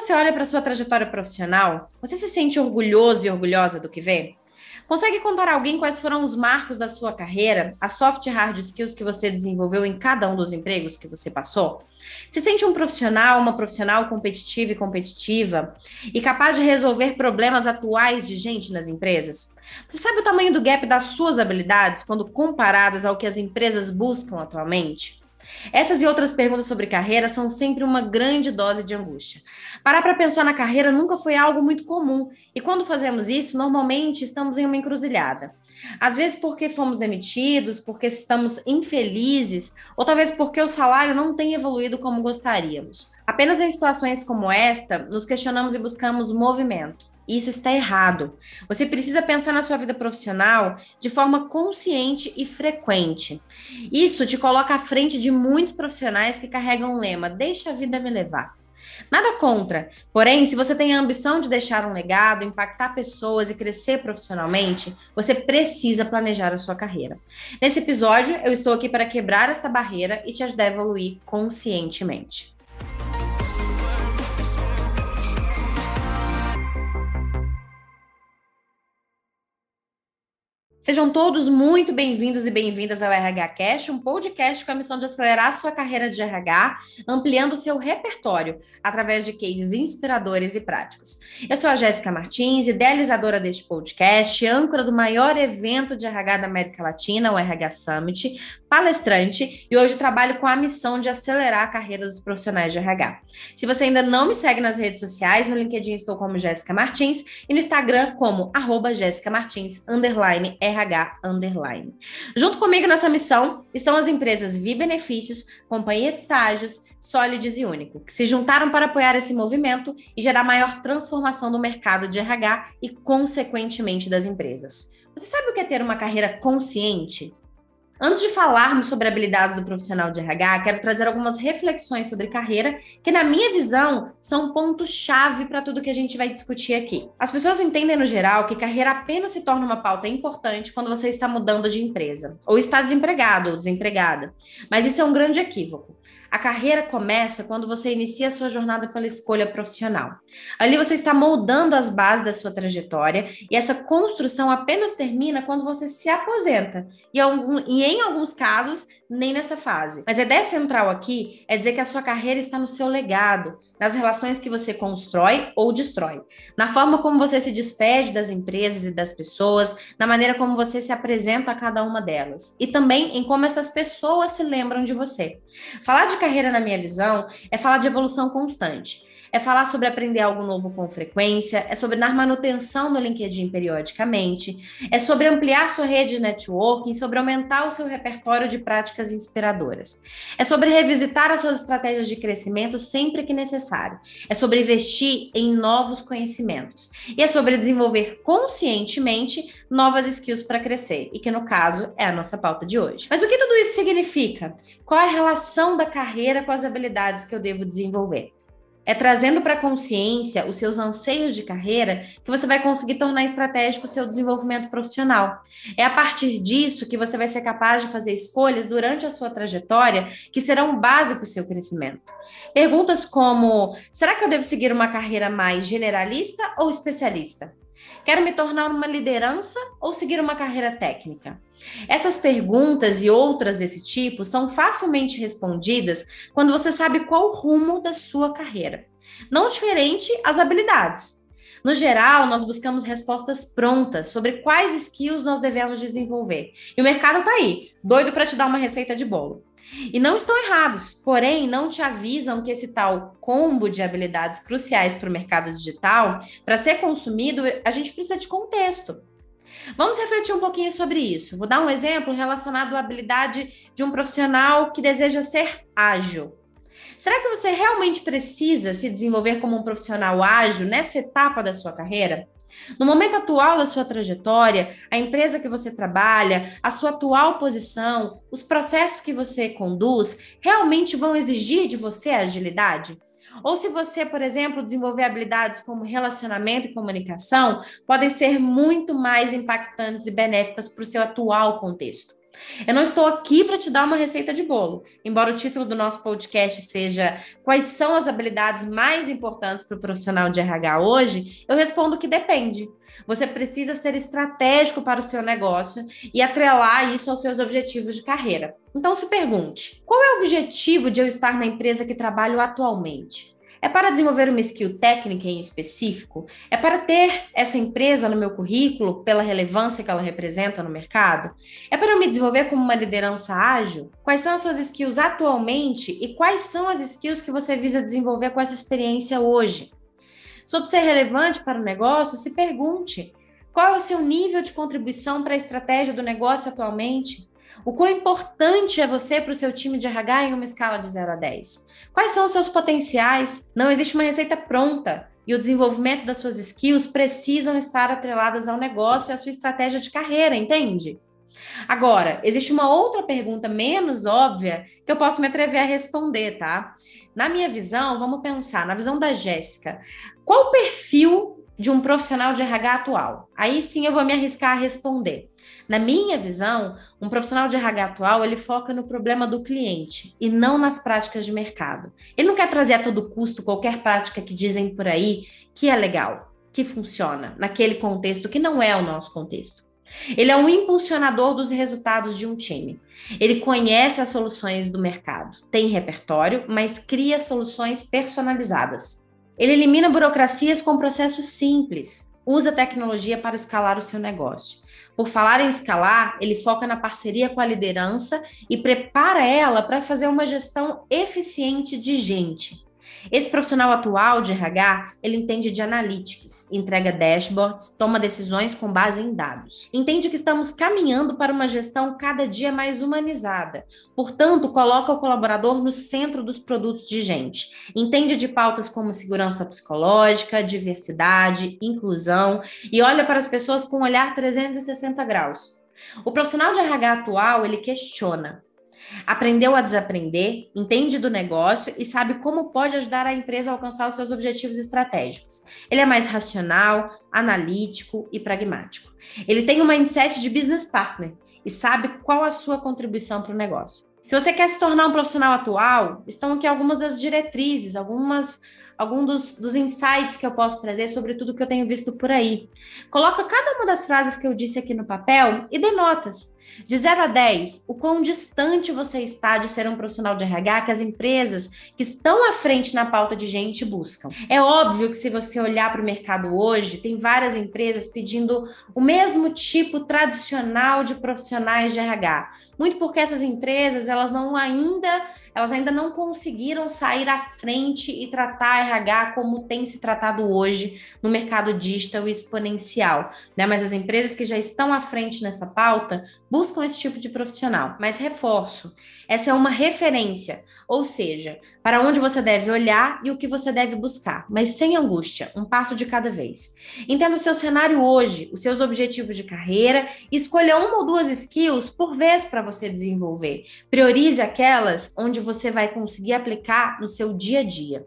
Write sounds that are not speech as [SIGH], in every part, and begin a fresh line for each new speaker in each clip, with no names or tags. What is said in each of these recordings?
você olha para sua trajetória profissional, você se sente orgulhoso e orgulhosa do que vê? Consegue contar a alguém quais foram os marcos da sua carreira, as soft e hard skills que você desenvolveu em cada um dos empregos que você passou? Se sente um profissional, uma profissional competitiva e competitiva e capaz de resolver problemas atuais de gente nas empresas? Você sabe o tamanho do gap das suas habilidades quando comparadas ao que as empresas buscam atualmente? Essas e outras perguntas sobre carreira são sempre uma grande dose de angústia. Parar para pensar na carreira nunca foi algo muito comum, e quando fazemos isso, normalmente estamos em uma encruzilhada. Às vezes porque fomos demitidos, porque estamos infelizes, ou talvez porque o salário não tem evoluído como gostaríamos. Apenas em situações como esta, nos questionamos e buscamos movimento. Isso está errado. Você precisa pensar na sua vida profissional de forma consciente e frequente. Isso te coloca à frente de muitos profissionais que carregam o lema: deixa a vida me levar. Nada contra. Porém, se você tem a ambição de deixar um legado, impactar pessoas e crescer profissionalmente, você precisa planejar a sua carreira. Nesse episódio, eu estou aqui para quebrar esta barreira e te ajudar a evoluir conscientemente. Sejam todos muito bem-vindos e bem-vindas ao RH Cash, um podcast com a missão de acelerar a sua carreira de RH, ampliando o seu repertório através de cases inspiradores e práticos. Eu sou a Jéssica Martins, idealizadora deste podcast, âncora do maior evento de RH da América Latina, o RH Summit, palestrante, e hoje trabalho com a missão de acelerar a carreira dos profissionais de RH. Se você ainda não me segue nas redes sociais, no LinkedIn estou como Jéssica Martins e no Instagram como arroba Jéssica Martins, underline RH underline. Junto comigo nessa missão estão as empresas Vi Benefícios, Companhia de Estágios, Sólides e Único, que se juntaram para apoiar esse movimento e gerar maior transformação no mercado de RH e, consequentemente, das empresas. Você sabe o que é ter uma carreira consciente? Antes de falarmos sobre habilidades do profissional de RH, quero trazer algumas reflexões sobre carreira, que, na minha visão, são ponto-chave para tudo que a gente vai discutir aqui. As pessoas entendem, no geral, que carreira apenas se torna uma pauta importante quando você está mudando de empresa, ou está desempregado ou desempregada. Mas isso é um grande equívoco. A carreira começa quando você inicia a sua jornada pela escolha profissional. Ali você está moldando as bases da sua trajetória e essa construção apenas termina quando você se aposenta. E, em alguns casos, nem nessa fase. Mas a ideia central aqui é dizer que a sua carreira está no seu legado, nas relações que você constrói ou destrói, na forma como você se despede das empresas e das pessoas, na maneira como você se apresenta a cada uma delas, e também em como essas pessoas se lembram de você. Falar de carreira, na minha visão, é falar de evolução constante é falar sobre aprender algo novo com frequência, é sobre dar manutenção no LinkedIn periodicamente, é sobre ampliar sua rede de networking, sobre aumentar o seu repertório de práticas inspiradoras. É sobre revisitar as suas estratégias de crescimento sempre que necessário. É sobre investir em novos conhecimentos. E é sobre desenvolver conscientemente novas skills para crescer, e que no caso é a nossa pauta de hoje. Mas o que tudo isso significa? Qual é a relação da carreira com as habilidades que eu devo desenvolver? É trazendo para a consciência os seus anseios de carreira que você vai conseguir tornar estratégico o seu desenvolvimento profissional. É a partir disso que você vai ser capaz de fazer escolhas durante a sua trajetória que serão base para o seu crescimento. Perguntas como: será que eu devo seguir uma carreira mais generalista ou especialista? Quero me tornar uma liderança ou seguir uma carreira técnica? Essas perguntas e outras desse tipo são facilmente respondidas quando você sabe qual o rumo da sua carreira. Não diferente as habilidades. No geral, nós buscamos respostas prontas sobre quais skills nós devemos desenvolver. E o mercado está aí, doido para te dar uma receita de bolo. E não estão errados, porém não te avisam que esse tal combo de habilidades cruciais para o mercado digital, para ser consumido, a gente precisa de contexto. Vamos refletir um pouquinho sobre isso. Vou dar um exemplo relacionado à habilidade de um profissional que deseja ser ágil. Será que você realmente precisa se desenvolver como um profissional ágil nessa etapa da sua carreira? No momento atual da sua trajetória, a empresa que você trabalha, a sua atual posição, os processos que você conduz, realmente vão exigir de você agilidade? Ou se você, por exemplo, desenvolver habilidades como relacionamento e comunicação, podem ser muito mais impactantes e benéficas para o seu atual contexto. Eu não estou aqui para te dar uma receita de bolo, embora o título do nosso podcast seja Quais são as habilidades mais importantes para o profissional de RH hoje? Eu respondo que depende. Você precisa ser estratégico para o seu negócio e atrelar isso aos seus objetivos de carreira. Então se pergunte: qual é o objetivo de eu estar na empresa que trabalho atualmente? É para desenvolver uma skill técnica em específico? É para ter essa empresa no meu currículo pela relevância que ela representa no mercado? É para me desenvolver como uma liderança ágil? Quais são as suas skills atualmente e quais são as skills que você visa desenvolver com essa experiência hoje? Sobre ser relevante para o negócio, se pergunte: qual é o seu nível de contribuição para a estratégia do negócio atualmente? O quão importante é você para o seu time de RH em uma escala de 0 a 10? Quais são os seus potenciais? Não existe uma receita pronta e o desenvolvimento das suas skills precisam estar atreladas ao negócio e à sua estratégia de carreira, entende? Agora, existe uma outra pergunta menos óbvia que eu posso me atrever a responder, tá? Na minha visão, vamos pensar, na visão da Jéssica, qual o perfil de um profissional de RH atual? Aí sim eu vou me arriscar a responder. Na minha visão, um profissional de RH atual, ele foca no problema do cliente e não nas práticas de mercado. Ele não quer trazer a todo custo qualquer prática que dizem por aí que é legal, que funciona naquele contexto que não é o nosso contexto. Ele é um impulsionador dos resultados de um time. Ele conhece as soluções do mercado, tem repertório, mas cria soluções personalizadas. Ele elimina burocracias com processos simples, usa tecnologia para escalar o seu negócio. Por falar em escalar, ele foca na parceria com a liderança e prepara ela para fazer uma gestão eficiente de gente. Esse profissional atual de RH, ele entende de analytics, entrega dashboards, toma decisões com base em dados. Entende que estamos caminhando para uma gestão cada dia mais humanizada. Portanto, coloca o colaborador no centro dos produtos de gente. Entende de pautas como segurança psicológica, diversidade, inclusão e olha para as pessoas com um olhar 360 graus. O profissional de RH atual, ele questiona, Aprendeu a desaprender, entende do negócio e sabe como pode ajudar a empresa a alcançar os seus objetivos estratégicos. Ele é mais racional, analítico e pragmático. Ele tem um mindset de business partner e sabe qual a sua contribuição para o negócio. Se você quer se tornar um profissional atual, estão aqui algumas das diretrizes, algumas alguns dos, dos insights que eu posso trazer sobre tudo que eu tenho visto por aí. Coloca cada uma das frases que eu disse aqui no papel e dê notas. De 0 a 10, o quão distante você está de ser um profissional de RH que as empresas que estão à frente na pauta de gente buscam? É óbvio que se você olhar para o mercado hoje, tem várias empresas pedindo o mesmo tipo tradicional de profissionais de RH. Muito porque essas empresas, elas não ainda elas ainda não conseguiram sair à frente e tratar RH como tem se tratado hoje no mercado digital exponencial, né? Mas as empresas que já estão à frente nessa pauta buscam esse tipo de profissional. Mas reforço, essa é uma referência, ou seja, para onde você deve olhar e o que você deve buscar, mas sem angústia, um passo de cada vez. Entenda o seu cenário hoje, os seus objetivos de carreira e escolha uma ou duas skills por vez para você desenvolver. Priorize aquelas onde você vai conseguir aplicar no seu dia a dia.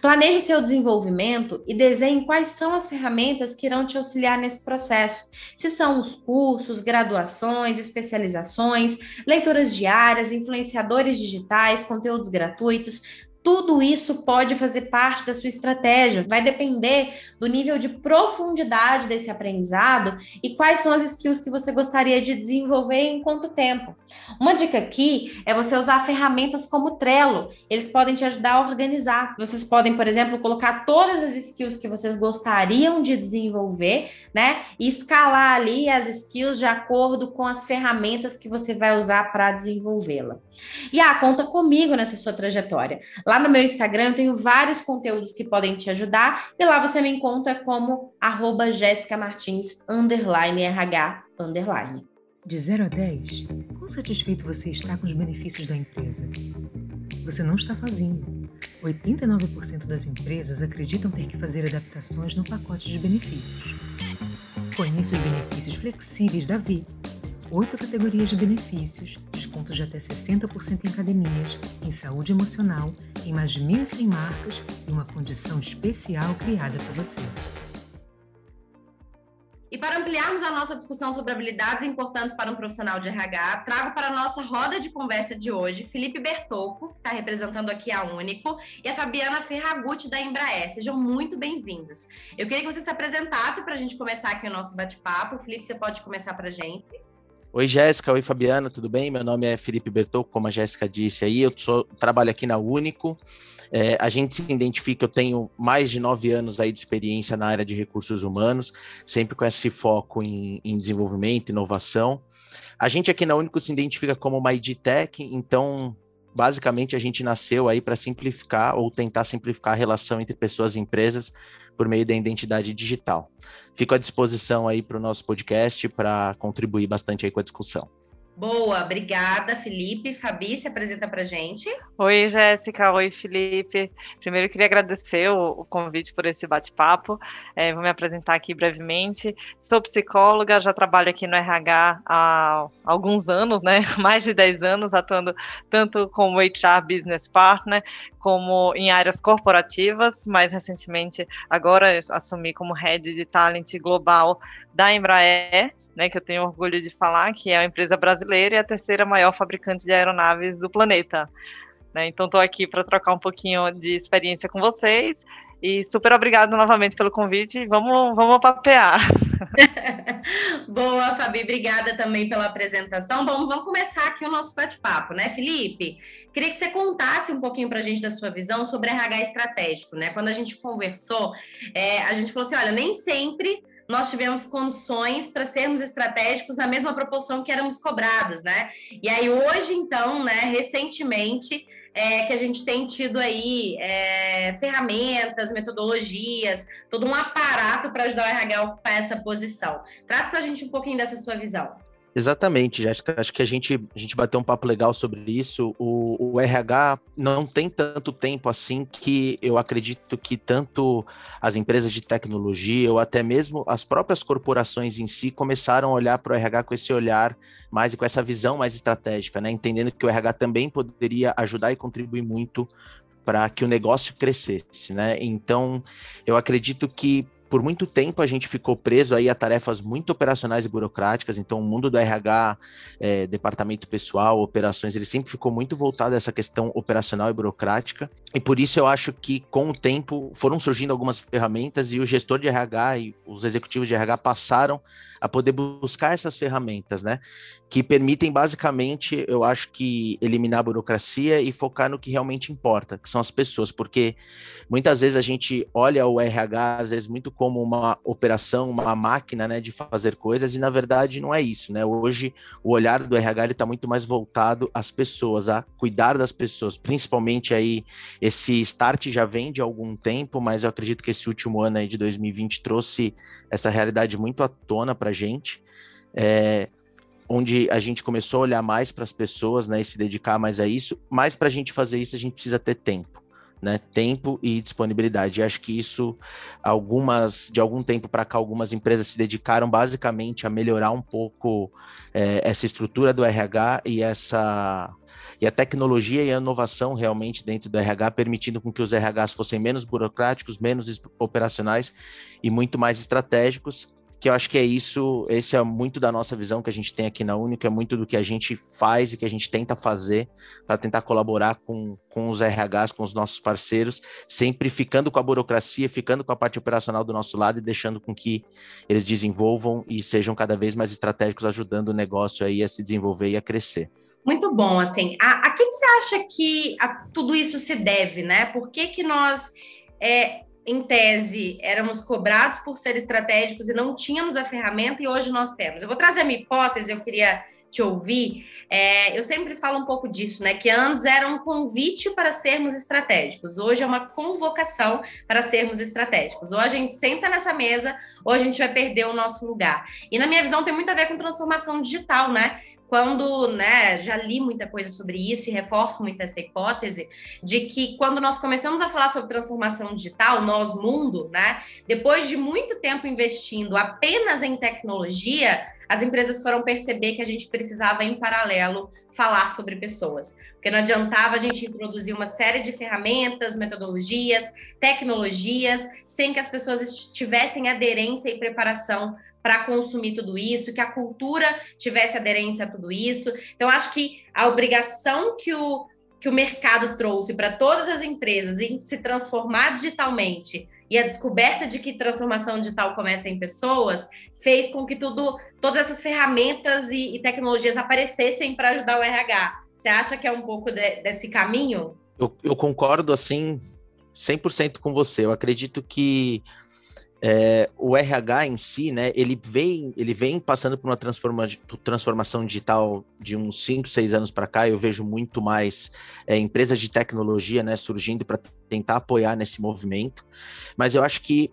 Planeje seu desenvolvimento e desenhe quais são as ferramentas que irão te auxiliar nesse processo. Se são os cursos, graduações, especializações, leituras diárias, influenciadores digitais, conteúdos gratuitos, tudo isso pode fazer parte da sua estratégia. Vai depender do nível de profundidade desse aprendizado e quais são as skills que você gostaria de desenvolver em quanto tempo. Uma dica aqui é você usar ferramentas como Trello. Eles podem te ajudar a organizar. Vocês podem, por exemplo, colocar todas as skills que vocês gostariam de desenvolver, né? E escalar ali as skills de acordo com as ferramentas que você vai usar para desenvolvê-la. E ah, conta comigo nessa sua trajetória. Lá Lá no meu Instagram eu tenho vários conteúdos que podem te ajudar e lá você me encontra como arroba Jéssica Martins, underline RH, underline.
De 0 a 10, quão satisfeito você está com os benefícios da empresa? Você não está sozinho. 89% das empresas acreditam ter que fazer adaptações no pacote de benefícios. Conheça os benefícios flexíveis da Vi oito categorias de benefícios, descontos de até 60% em academias, em saúde emocional, em mais de 1.100 marcas e uma condição especial criada para você.
E para ampliarmos a nossa discussão sobre habilidades importantes para um profissional de RH, trago para a nossa roda de conversa de hoje Felipe Bertocco, que está representando aqui a Único, e a Fabiana Ferragutti, da Embraer. Sejam muito bem-vindos. Eu queria que você se apresentasse para a gente começar aqui o nosso bate-papo. Felipe, você pode começar para a gente?
Oi, Jéssica. Oi, Fabiana. Tudo bem? Meu nome é Felipe Bertocco, como a Jéssica disse aí. Eu sou, trabalho aqui na Único. É, a gente se identifica, eu tenho mais de nove anos aí de experiência na área de recursos humanos, sempre com esse foco em, em desenvolvimento, inovação. A gente aqui na Único se identifica como uma EdTech, então basicamente a gente nasceu aí para simplificar ou tentar simplificar a relação entre pessoas e empresas por meio da identidade digital. Fico à disposição aí para o nosso podcast para contribuir bastante aí com a discussão.
Boa, obrigada, Felipe. Fabi, se apresenta para gente.
Oi, Jéssica. Oi, Felipe. Primeiro, queria agradecer o, o convite por esse bate-papo. É, vou me apresentar aqui brevemente. Sou psicóloga, já trabalho aqui no RH há alguns anos, né? [LAUGHS] Mais de 10 anos, atuando tanto como HR Business Partner, como em áreas corporativas. Mais recentemente, agora assumi como Head de Talent Global da Embraer né, que eu tenho orgulho de falar, que é a empresa brasileira e a terceira maior fabricante de aeronaves do planeta. Né, então, estou aqui para trocar um pouquinho de experiência com vocês e super obrigado novamente pelo convite. Vamos, vamos papear. [LAUGHS]
Boa, Fabi, obrigada também pela apresentação. Bom, vamos começar aqui o nosso bate-papo, né, Felipe? Queria que você contasse um pouquinho para a gente da sua visão sobre RH estratégico, né? Quando a gente conversou, é, a gente falou assim: olha, nem sempre nós tivemos condições para sermos estratégicos na mesma proporção que éramos cobrados, né? E aí hoje, então, né, recentemente, é, que a gente tem tido aí é, ferramentas, metodologias, todo um aparato para ajudar o RH a ocupar essa posição. Traz para a gente um pouquinho dessa sua visão.
Exatamente, Jéssica. Acho que a gente, a gente bateu um papo legal sobre isso. O, o, RH não tem tanto tempo assim que eu acredito que tanto as empresas de tecnologia ou até mesmo as próprias corporações em si começaram a olhar para o RH com esse olhar mais e com essa visão mais estratégica, né? Entendendo que o RH também poderia ajudar e contribuir muito para que o negócio crescesse, né? Então, eu acredito que por muito tempo a gente ficou preso aí a tarefas muito operacionais e burocráticas, então o mundo do RH, é, departamento pessoal, operações, ele sempre ficou muito voltado a essa questão operacional e burocrática, e por isso eu acho que com o tempo foram surgindo algumas ferramentas e o gestor de RH e os executivos de RH passaram a poder buscar essas ferramentas, né? Que permitem basicamente, eu acho que eliminar a burocracia e focar no que realmente importa, que são as pessoas, porque muitas vezes a gente olha o RH às vezes muito como uma operação, uma máquina, né, de fazer coisas e na verdade não é isso, né? Hoje o olhar do RH está muito mais voltado às pessoas, a cuidar das pessoas, principalmente aí esse start já vem de algum tempo, mas eu acredito que esse último ano aí de 2020 trouxe essa realidade muito à tona para gente, é, onde a gente começou a olhar mais para as pessoas, né, e se dedicar mais a isso. Mas para a gente fazer isso, a gente precisa ter tempo, né, tempo e disponibilidade. E acho que isso, algumas, de algum tempo para cá, algumas empresas se dedicaram basicamente a melhorar um pouco é, essa estrutura do RH e essa e a tecnologia e a inovação realmente dentro do RH, permitindo com que os RHs fossem menos burocráticos, menos operacionais e muito mais estratégicos, que eu acho que é isso, esse é muito da nossa visão que a gente tem aqui na Única, é muito do que a gente faz e que a gente tenta fazer para tentar colaborar com, com os RHs, com os nossos parceiros, sempre ficando com a burocracia, ficando com a parte operacional do nosso lado e deixando com que eles desenvolvam e sejam cada vez mais estratégicos, ajudando o negócio aí a se desenvolver e a crescer.
Muito bom, assim, a, a quem você acha que a, tudo isso se deve, né? Por que que nós é, em tese, éramos cobrados por ser estratégicos e não tínhamos a ferramenta e hoje nós temos. Eu vou trazer minha hipótese, eu queria te ouvir. É, eu sempre falo um pouco disso, né? Que antes era um convite para sermos estratégicos, hoje é uma convocação para sermos estratégicos. Ou a gente senta nessa mesa, ou a gente vai perder o nosso lugar. E na minha visão tem muito a ver com transformação digital, né? Quando, né, já li muita coisa sobre isso e reforço muito essa hipótese de que quando nós começamos a falar sobre transformação digital, nós mundo, né, depois de muito tempo investindo apenas em tecnologia, as empresas foram perceber que a gente precisava em paralelo falar sobre pessoas, porque não adiantava a gente introduzir uma série de ferramentas, metodologias, tecnologias, sem que as pessoas tivessem aderência e preparação para consumir tudo isso, que a cultura tivesse aderência a tudo isso. Então, acho que a obrigação que o, que o mercado trouxe para todas as empresas em se transformar digitalmente e a descoberta de que transformação digital começa em pessoas fez com que tudo, todas essas ferramentas e, e tecnologias aparecessem para ajudar o RH. Você acha que é um pouco de, desse caminho?
Eu, eu concordo assim 100% com você. Eu acredito que é, o RH em si, né, ele vem, ele vem passando por uma transforma, transformação digital de uns 5, 6 anos para cá. Eu vejo muito mais é, empresas de tecnologia né, surgindo para tentar apoiar nesse movimento. Mas eu acho que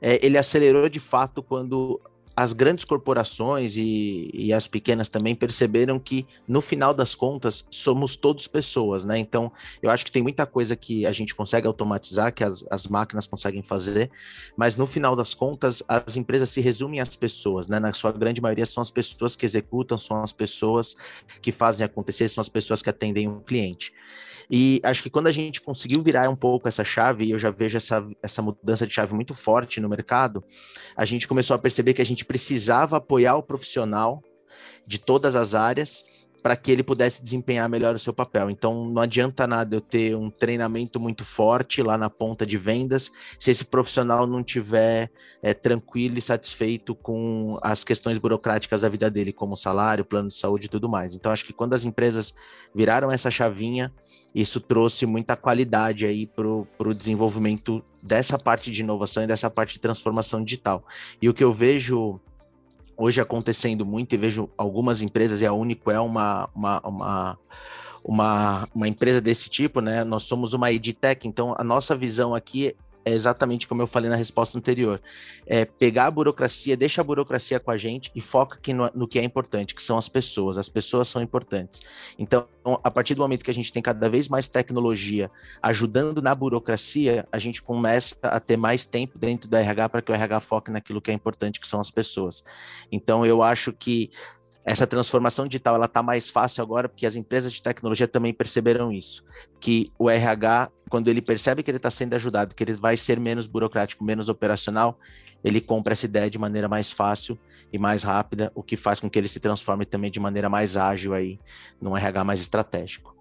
é, ele acelerou de fato quando as grandes corporações e, e, as pequenas também perceberam que, no final das contas, somos todos pessoas, né? Então, eu acho que tem muita coisa que a gente consegue automatizar, que as, as máquinas conseguem fazer, mas no final das contas, as empresas se resumem às pessoas, né? Na sua grande maioria, são as pessoas que executam, são as pessoas que fazem acontecer, são as pessoas que atendem o cliente. E acho que quando a gente conseguiu virar um pouco essa chave, e eu já vejo essa, essa mudança de chave muito forte no mercado, a gente começou a perceber que a gente precisava apoiar o profissional de todas as áreas para que ele pudesse desempenhar melhor o seu papel. Então, não adianta nada eu ter um treinamento muito forte lá na ponta de vendas se esse profissional não tiver é, tranquilo e satisfeito com as questões burocráticas da vida dele, como salário, plano de saúde e tudo mais. Então, acho que quando as empresas viraram essa chavinha, isso trouxe muita qualidade aí para o desenvolvimento dessa parte de inovação e dessa parte de transformação digital. E o que eu vejo hoje acontecendo muito e vejo algumas empresas, e a Único é uma, uma, uma, uma, uma empresa desse tipo, né? Nós somos uma edtech, então a nossa visão aqui é exatamente como eu falei na resposta anterior. É pegar a burocracia, deixa a burocracia com a gente e foca aqui no, no, que é importante, que são as pessoas. As pessoas são importantes. Então, a partir do momento que a gente tem cada vez mais tecnologia ajudando na burocracia, a gente começa a ter mais tempo dentro do RH para que o RH foque naquilo que é importante, que são as pessoas. Então, eu acho que essa transformação digital ela está mais fácil agora porque as empresas de tecnologia também perceberam isso, que o RH, quando ele percebe que ele está sendo ajudado, que ele vai ser menos burocrático, menos operacional, ele compra essa ideia de maneira mais fácil e mais rápida, o que faz com que ele se transforme também de maneira mais ágil aí, num RH mais estratégico.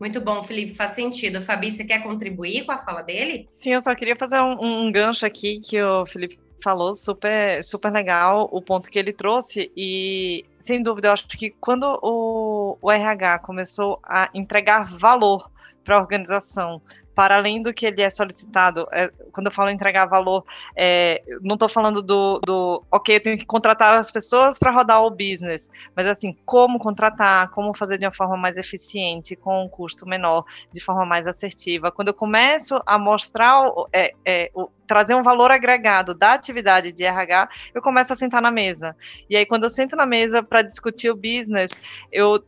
Muito bom, Felipe, faz sentido. Fabi, você quer contribuir com a fala dele?
Sim, eu só queria fazer um, um gancho aqui que o Felipe falou, super, super legal o ponto que ele trouxe e sem dúvida, eu acho que quando o, o RH começou a entregar valor para a organização, para além do que ele é solicitado, é, quando eu falo entregar valor, é, não estou falando do, do, ok, eu tenho que contratar as pessoas para rodar o business, mas assim, como contratar, como fazer de uma forma mais eficiente, com um custo menor, de forma mais assertiva. Quando eu começo a mostrar, é, é, o, trazer um valor agregado da atividade de RH, eu começo a sentar na mesa. E aí, quando eu sento na mesa para discutir o business, eu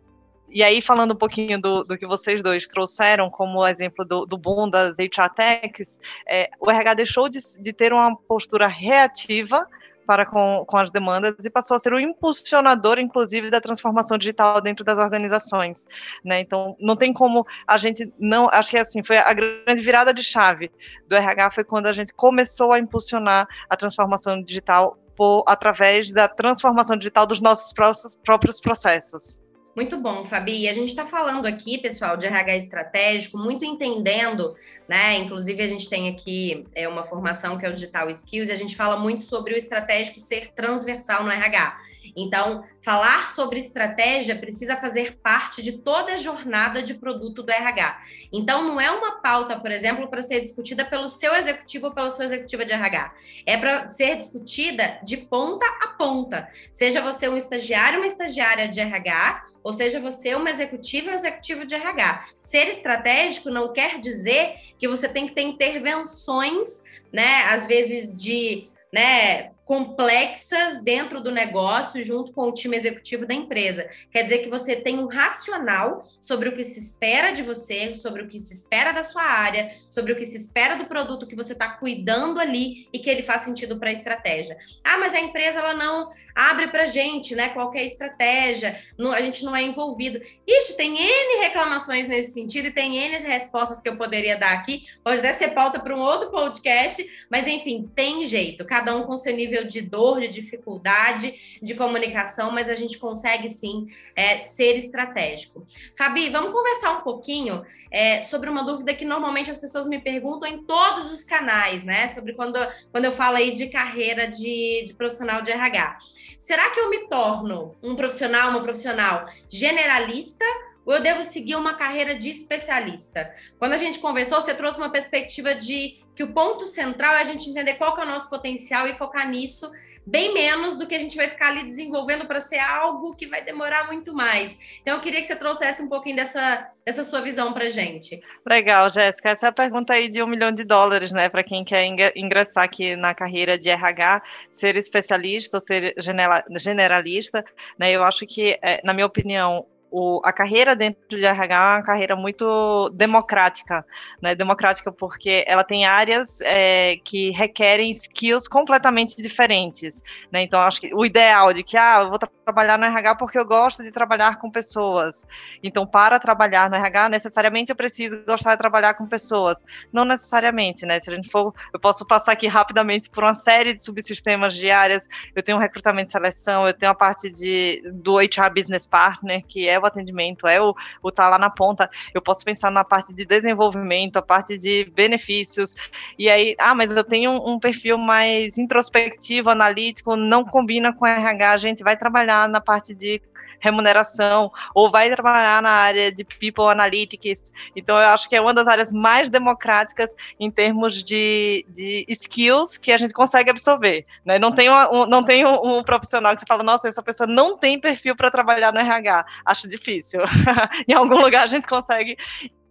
e aí, falando um pouquinho do, do que vocês dois trouxeram, como exemplo do, do boom das HR Techs, é, o RH deixou de, de ter uma postura reativa para com, com as demandas e passou a ser o impulsionador, inclusive, da transformação digital dentro das organizações. Né? Então, não tem como a gente não. Acho que assim, foi a grande virada de chave do RH foi quando a gente começou a impulsionar a transformação digital por, através da transformação digital dos nossos próprios processos.
Muito bom, Fabi. E a gente está falando aqui, pessoal, de RH estratégico, muito entendendo, né? Inclusive, a gente tem aqui é, uma formação que é o Digital Skills, e a gente fala muito sobre o estratégico ser transversal no RH. Então, falar sobre estratégia precisa fazer parte de toda a jornada de produto do RH. Então, não é uma pauta, por exemplo, para ser discutida pelo seu executivo ou pela sua executiva de RH. É para ser discutida de ponta a ponta. Seja você um estagiário, uma estagiária de RH, ou seja, você é uma executiva ou um executivo de RH. Ser estratégico não quer dizer que você tem que ter intervenções, né, às vezes de, né, complexas dentro do negócio, junto com o time executivo da empresa. Quer dizer que você tem um racional sobre o que se espera de você, sobre o que se espera da sua área, sobre o que se espera do produto que você está cuidando ali e que ele faz sentido para a estratégia. Ah, mas a empresa ela não abre para gente, né? Qualquer estratégia, não, a gente não é envolvido. Ixi, tem N reclamações nesse sentido e tem N respostas que eu poderia dar aqui. Pode até ser pauta para um outro podcast, mas enfim, tem jeito, cada um com seu nível nível de dor, de dificuldade de comunicação, mas a gente consegue sim é, ser estratégico. Fabi, vamos conversar um pouquinho é, sobre uma dúvida que normalmente as pessoas me perguntam em todos os canais, né? Sobre quando, quando eu falo aí de carreira de, de profissional de RH. Será que eu me torno um profissional, uma profissional generalista ou eu devo seguir uma carreira de especialista? Quando a gente conversou, você trouxe uma perspectiva de que o ponto central é a gente entender qual que é o nosso potencial e focar nisso bem menos do que a gente vai ficar ali desenvolvendo para ser algo que vai demorar muito mais. Então, eu queria que você trouxesse um pouquinho dessa, dessa sua visão para gente.
Legal, Jéssica. Essa é a pergunta aí de um milhão de dólares, né, para quem quer ingressar aqui na carreira de RH, ser especialista ou ser generalista, né, eu acho que, é, na minha opinião, o, a carreira dentro de RH é uma carreira muito democrática, né? Democrática porque ela tem áreas é, que requerem skills completamente diferentes, né? Então acho que o ideal de que ah, eu vou trabalhar no RH porque eu gosto de trabalhar com pessoas. Então para trabalhar no RH necessariamente eu preciso gostar de trabalhar com pessoas. Não necessariamente, né? Se a gente for, eu posso passar aqui rapidamente por uma série de subsistemas de áreas. Eu tenho um recrutamento e seleção, eu tenho a parte de do HR Business Partner que é o atendimento, é o estar tá lá na ponta. Eu posso pensar na parte de desenvolvimento, a parte de benefícios. E aí, ah, mas eu tenho um, um perfil mais introspectivo, analítico, não combina com RH. A gente vai trabalhar na parte de remuneração, ou vai trabalhar na área de People Analytics. Então, eu acho que é uma das áreas mais democráticas em termos de, de skills que a gente consegue absorver. Né? Não tem, um, não tem um, um, profissional que você fala, nossa, essa pessoa não tem perfil para trabalhar no RH. Acho difícil. [LAUGHS] em algum lugar a gente consegue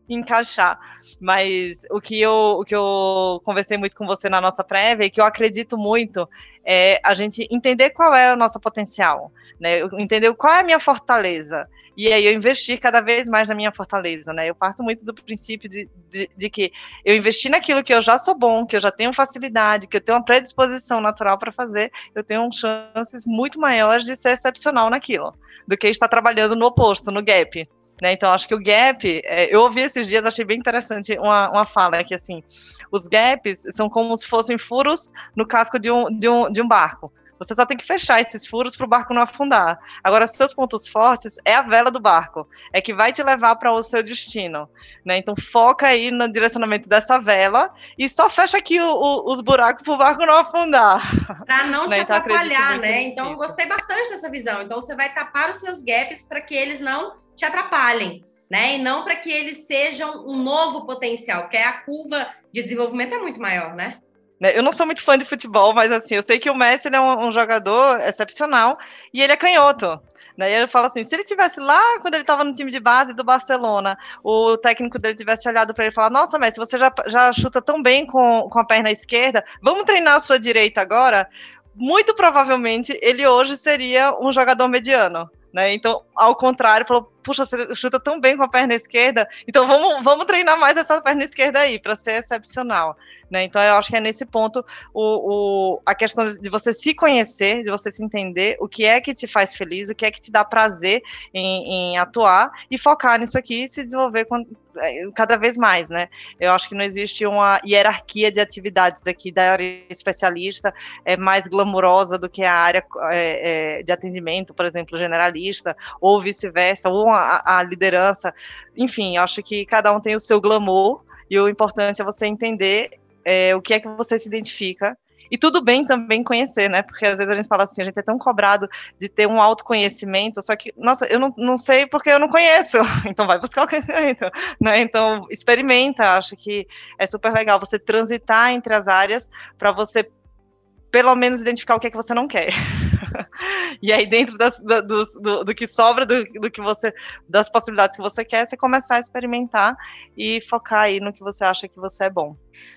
encaixar. Mas o que eu, o que eu conversei muito com você na nossa prévia e que eu acredito muito é a gente entender qual é o nosso potencial, né? Entender qual é a minha fortaleza. E aí eu investir cada vez mais na minha fortaleza, né? Eu parto muito do princípio de, de, de que eu investi naquilo que eu já sou bom, que eu já tenho facilidade, que eu tenho uma predisposição natural para fazer, eu tenho chances muito maiores de ser excepcional naquilo, do que estar trabalhando no oposto, no gap. Né? Então, acho que o gap, é, eu ouvi esses dias, achei bem interessante uma, uma fala que assim, os gaps são como se fossem furos no casco de um, de um, de um barco. Você só tem que fechar esses furos para o barco não afundar. Agora, seus pontos fortes é a vela do barco, é que vai te levar para o seu destino. Né? Então, foca aí no direcionamento dessa vela e só fecha aqui o, o, os buracos para o barco não afundar.
Para não [LAUGHS] né? te então, atrapalhar, né? Então, gostei bastante dessa visão. Então, você vai tapar os seus gaps para que eles não te atrapalhem. Né? E não para que eles sejam um novo potencial, porque a curva de desenvolvimento é muito maior, né?
Né? Eu não sou muito fã de futebol, mas assim, eu sei que o Messi é um, um, jogador excepcional e ele é canhoto. Né? E ele fala assim: se ele tivesse lá quando ele estava no time de base do Barcelona, o técnico dele tivesse olhado para ele e falar: Nossa, Messi, você já, já chuta tão bem com, com a perna esquerda, vamos treinar a sua direita agora? Muito provavelmente ele hoje seria um jogador mediano. Né? Então, ao contrário, falou: puxa, você chuta tão bem com a perna esquerda, então vamos, vamos treinar mais essa perna esquerda aí, para ser excepcional. Né? Então, eu acho que é nesse ponto o, o, a questão de você se conhecer, de você se entender o que é que te faz feliz, o que é que te dá prazer em, em atuar e focar nisso aqui e se desenvolver com, é, cada vez mais. Né? Eu acho que não existe uma hierarquia de atividades aqui da área especialista é mais glamurosa do que a área é, é, de atendimento, por exemplo, generalista, ou vice-versa, ou a, a liderança. Enfim, acho que cada um tem o seu glamour. E o importante é você entender é, o que é que você se identifica. E tudo bem também conhecer, né? Porque às vezes a gente fala assim, a gente é tão cobrado de ter um autoconhecimento, só que, nossa, eu não, não sei porque eu não conheço. [LAUGHS] Então vai buscar o conhecimento, né? Então experimenta, acho que é super legal você transitar entre as áreas para você pelo menos identificar o que é que você não quer. [LAUGHS] [LAUGHS] e aí, dentro das, do, do, do, que sobra, do, do, que você, das possibilidades que você quer, você começar a experimentar e focar aí no que você acha que você é bom.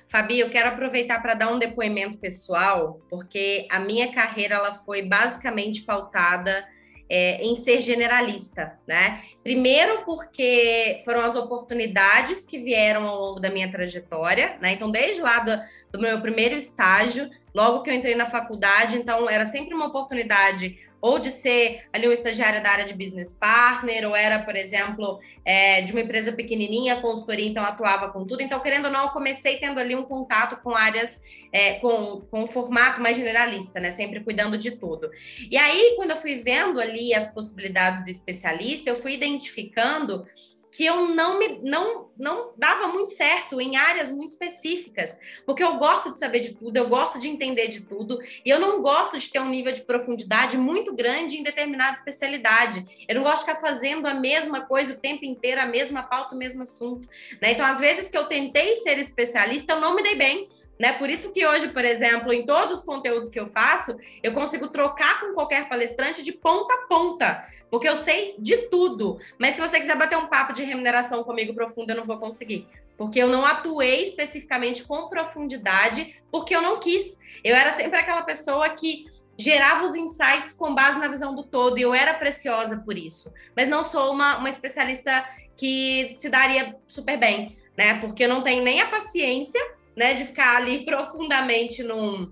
Fabi, eu quero aproveitar para dar um depoimento pessoal, porque a minha carreira ela foi basicamente pautada é, em ser generalista, né? Primeiro porque foram as oportunidades que vieram ao longo da minha trajetória, né? Então, desde lá do, do meu primeiro estágio, logo que eu entrei na faculdade, então era sempre uma oportunidade ou de ser ali um estagiário da área de business partner, ou era, por exemplo, é, de uma empresa pequenininha, consultoria, então atuava com tudo. Então, querendo ou não, eu comecei tendo ali um contato com áreas, é, com, com um formato mais generalista, né? Sempre cuidando de tudo. E aí, quando eu fui vendo ali as possibilidades do especialista, eu fui identificando que eu não me não não dava muito certo em áreas muito específicas, porque eu gosto de saber de tudo, eu gosto de entender de tudo, e eu não gosto de ter um nível de profundidade muito grande em determinada especialidade. Eu não gosto de ficar fazendo a mesma coisa o tempo inteiro, a mesma pauta, o mesmo assunto, né? Então, às vezes que eu tentei ser especialista, eu não me dei bem, né? Por isso que hoje, por exemplo, em todos os conteúdos que eu faço, eu consigo trocar com qualquer palestrante de ponta a ponta, porque eu sei de tudo. Mas se você quiser bater um papo de remuneração comigo profundo, eu não vou conseguir, porque eu não atuei especificamente com profundidade, porque eu não quis. Eu era sempre aquela pessoa que gerava os insights com base na visão do todo, e eu era preciosa por isso. Mas não sou uma, uma especialista que se daria super bem, né? Porque eu não tenho nem a paciência né, de ficar ali profundamente num,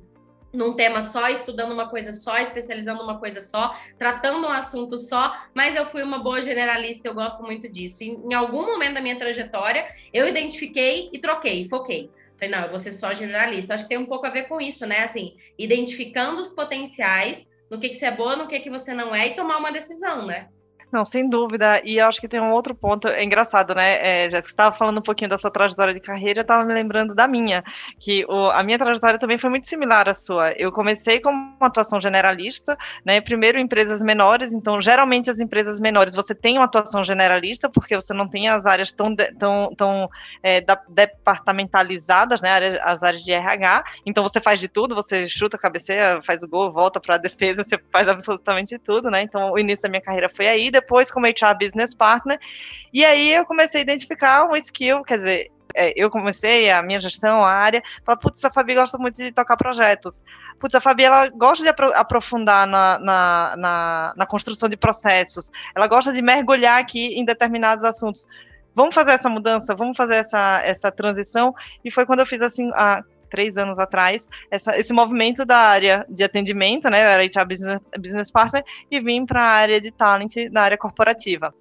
num tema só, estudando uma coisa só, especializando uma coisa só, tratando um assunto só, mas eu fui uma boa generalista, eu gosto muito disso. E, em algum momento da minha trajetória, eu identifiquei e troquei, foquei. Falei, não, eu vou ser só generalista. Acho que tem um pouco a ver com isso, né? Assim, identificando os potenciais, no que, que você é boa, no que, que você não é, e tomar uma decisão, né?
Não, sem dúvida. E eu acho que tem um outro ponto, é engraçado, né, é, Jéssica, você estava falando um pouquinho da sua trajetória de carreira, eu estava me lembrando da minha, que o, a minha trajetória também foi muito similar à sua. Eu comecei como uma atuação generalista, né, primeiro em empresas menores, então geralmente as empresas menores você tem uma atuação generalista, porque você não tem as áreas tão, tão, tão é, departamentalizadas, né, as áreas de RH, então você faz de tudo, você chuta a cabeceira, faz o gol, volta para a [LAUGHS] defesa, você faz absolutamente tudo, né, então o início da minha carreira foi aí, depois como HR Business Partner. E aí eu comecei a identificar um skill, quer dizer, é, eu comecei a minha gestão, a área, falar, putz, a Fabi gosta muito de tocar projetos. Putz, a Fabi, ela gosta de aprofundar na, na, na, na construção de processos. Ela gosta de mergulhar aqui em determinados assuntos vamos fazer essa mudança, vamos fazer essa, essa transição. E foi quando eu fiz assim, há três anos atrás, essa, esse movimento da área de atendimento, né? Eu era HR Business, Business Partner e vim para a área de talent na área corporativa.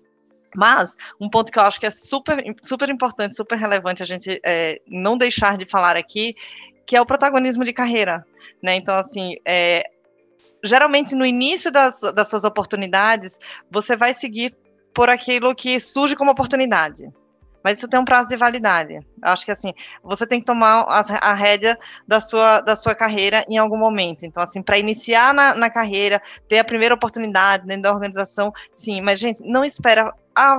Mas um ponto que eu acho que é super, super importante, super relevante a gente é, não deixar de falar aqui, que é o protagonismo de carreira. Né? Então, assim, é, geralmente no início das, das suas oportunidades, você vai seguir por aquilo que surge como oportunidade mas isso tem um prazo de validade. Acho que assim, você tem que tomar a, a rédea da sua, da sua carreira em algum momento. Então, assim, para iniciar na, na carreira, ter a primeira oportunidade dentro da organização, sim, mas, gente, não espera. Ah,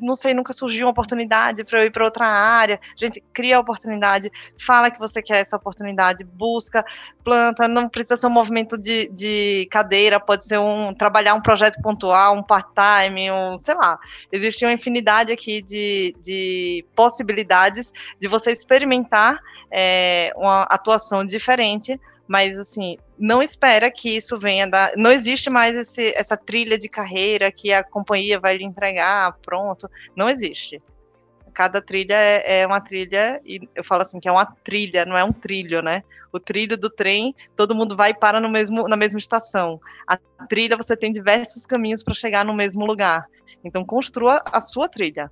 não sei, nunca surgiu uma oportunidade para eu ir para outra área. Gente, cria a oportunidade, fala que você quer essa oportunidade, busca, planta, não precisa ser um movimento de, de cadeira, pode ser um trabalhar um projeto pontual, um part-time, um, sei lá. Existe uma infinidade aqui de, de possibilidades de você experimentar é, uma atuação diferente mas assim, não espera que isso venha da. Não existe mais esse, essa trilha de carreira que a companhia vai lhe entregar, pronto. Não existe. Cada trilha é, é uma trilha, e eu falo assim, que é uma trilha, não é um trilho, né? O trilho do trem, todo mundo vai e para no mesmo, na mesma estação. A trilha, você tem diversos caminhos para chegar no mesmo lugar. Então, construa a sua trilha.